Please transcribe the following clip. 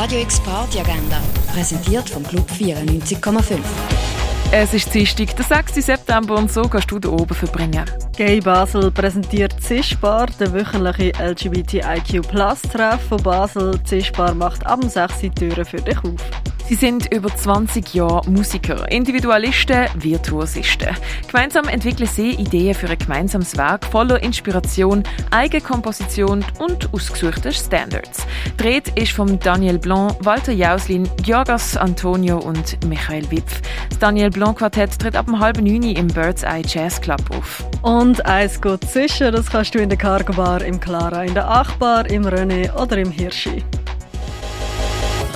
Radio X Party Agenda, präsentiert vom Club 94,5. Es ist Dienstag, der 6. September und so kannst du da oben verbringen. Gay Basel präsentiert Zischbar, der wöchentliche LGBTIQ-Plus-Treff von Basel. Zischbar macht ab 6 Uhr Türen für dich auf. Sie sind über 20 Jahre Musiker, Individualisten, Virtuosisten. Gemeinsam entwickeln sie Ideen für ein gemeinsames Werk voller Inspiration, Eigenkomposition und ausgesuchten Standards. Dreht ist von Daniel Blanc, Walter Jauslin, Georgas Antonio und Michael Wipf. Das Daniel Blanc Quartett tritt ab um halb neun im Bird's Eye Jazz Club auf. Und eins geht sicher, das kannst du in der Cargo Bar, im Clara, in der Achbar, im René oder im Hirschi.